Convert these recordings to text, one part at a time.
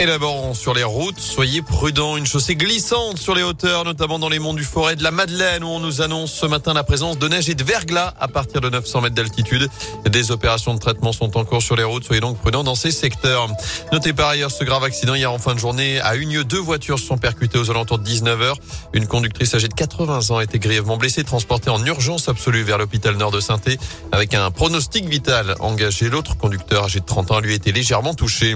Et d'abord, sur les routes, soyez prudents. Une chaussée glissante sur les hauteurs, notamment dans les monts du Forêt de la Madeleine, où on nous annonce ce matin la présence de neige et de verglas à partir de 900 mètres d'altitude. Des opérations de traitement sont en cours sur les routes. Soyez donc prudents dans ces secteurs. Notez par ailleurs ce grave accident hier en fin de journée. À Unieux, deux voitures se sont percutées aux alentours de 19h. Une conductrice âgée de 80 ans a été grièvement blessée, transportée en urgence absolue vers l'hôpital nord de saint avec un pronostic vital engagé. L'autre conducteur âgé de 30 ans lui a été légèrement touché.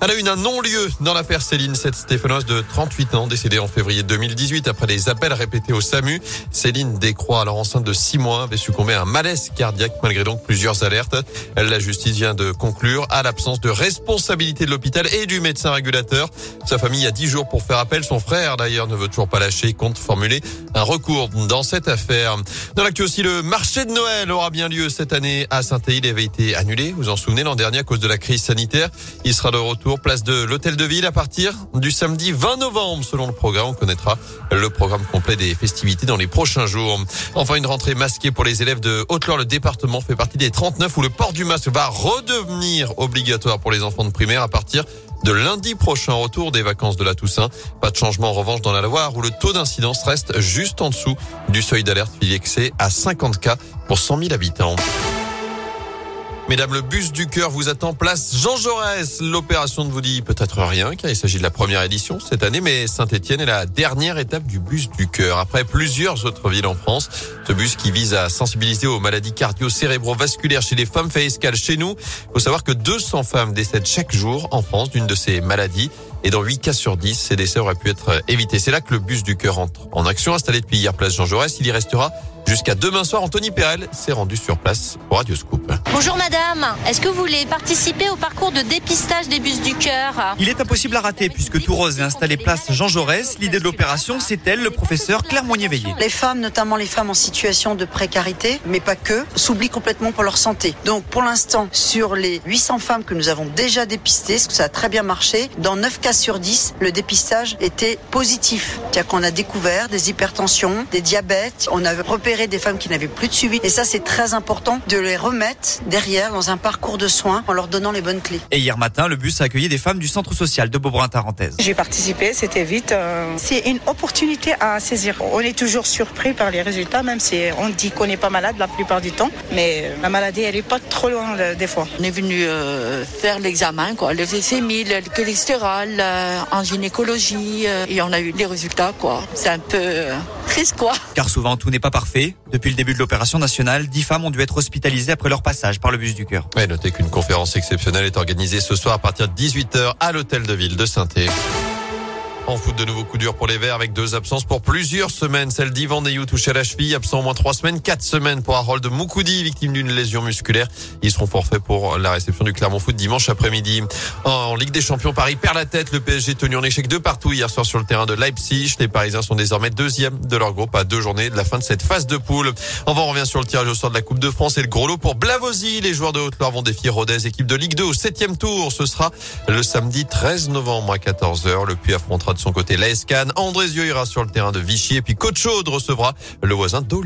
Elle a une un non-lieu dans l'affaire Céline, cette stéphanoise de 38 ans, décédée en février 2018 après des appels répétés au SAMU. Céline Décroix, alors enceinte de 6 mois, avait succombé à un malaise cardiaque malgré donc plusieurs alertes. La justice vient de conclure à l'absence de responsabilité de l'hôpital et du médecin régulateur. Sa famille a 10 jours pour faire appel. Son frère, d'ailleurs, ne veut toujours pas lâcher, compte formuler un recours dans cette affaire. Dans l'actu aussi, le marché de Noël aura bien lieu cette année à saint Il avait été annulé, vous en souvenez, l'an dernier à cause de la crise sanitaire. Il sera de retour place de l'hôtel de ville à partir du samedi 20 novembre. Selon le programme, on connaîtra le programme complet des festivités dans les prochains jours. Enfin, une rentrée masquée pour les élèves de Haute-Loire. Le département fait partie des 39 où le port du masque va redevenir obligatoire pour les enfants de primaire à partir de lundi prochain, retour des vacances de la Toussaint. Pas de changement en revanche dans la Loire où le taux d'incidence reste juste en dessous du seuil d'alerte fixé à 50 cas pour 100 000 habitants. Mesdames, le bus du cœur vous attend place Jean Jaurès. L'opération ne vous dit peut-être rien car il s'agit de la première édition cette année, mais Saint-Etienne est la dernière étape du bus du cœur. Après plusieurs autres villes en France, ce bus qui vise à sensibiliser aux maladies cardio-cérébrovasculaires chez les femmes fait escale chez nous. Il faut savoir que 200 femmes décèdent chaque jour en France d'une de ces maladies. Et dans 8 cas sur 10, ces décès auraient pu être évités. C'est là que le bus du cœur entre en action. Installé depuis hier place Jean Jaurès, il y restera Jusqu'à demain soir, Anthony Perel s'est rendu sur place pour Radio Scoop. Bonjour madame, est-ce que vous voulez participer au parcours de dépistage des bus du cœur Il est impossible à rater puisque Tout Rose est installé place Jean Jaurès. L'idée de l'opération, c'est elle, le professeur Claire Moignet-Veillé. Les femmes, notamment les femmes en situation de précarité, mais pas que, s'oublient complètement pour leur santé. Donc pour l'instant, sur les 800 femmes que nous avons déjà dépistées, ce que ça a très bien marché, dans 9 cas sur 10, le dépistage était positif. C'est-à-dire qu'on a découvert des hypertensions, des diabètes, on a repéré des femmes qui n'avaient plus de suivi. Et ça, c'est très important de les remettre derrière dans un parcours de soins en leur donnant les bonnes clés. Et hier matin, le bus a accueilli des femmes du centre social de Beaubrun-Tarentaise. J'ai participé, c'était vite. Euh, c'est une opportunité à saisir. On est toujours surpris par les résultats, même si on dit qu'on n'est pas malade la plupart du temps. Mais la maladie, elle n'est pas trop loin des fois. On est venu euh, faire l'examen, quoi. Le VCMI, le cholestérol, euh, en gynécologie, et on a eu les résultats, quoi. C'est un peu triste, quoi. Car souvent, tout n'est pas parfait. Depuis le début de l'opération nationale, dix femmes ont dû être hospitalisées après leur passage par le bus du cœur. Notez qu'une conférence exceptionnelle est organisée ce soir à partir de 18h à l'hôtel de ville de saint en foot, de nouveaux coups durs pour les Verts avec deux absences pour plusieurs semaines. Celle d'Ivan Neyou touché à la cheville, absent au moins trois semaines, quatre semaines pour Harold Moukoudi, victime d'une lésion musculaire. Ils seront forfaits pour la réception du Clermont Foot dimanche après-midi. En Ligue des Champions, Paris perd la tête. Le PSG tenu en échec de partout hier soir sur le terrain de Leipzig. Les Parisiens sont désormais deuxième de leur groupe à deux journées de la fin de cette phase de poule. Enfin, on revient sur le tirage au sort de la Coupe de France et le gros lot pour Blavozy. Les joueurs de Haute-Loire vont défier Rodez, équipe de Ligue 2 au septième tour. Ce sera le samedi 13 novembre à 14h. Le Puy affrontera de son côté André Andrézieux ira sur le terrain de Vichy et puis Côte Chaude recevra le voisin d'Au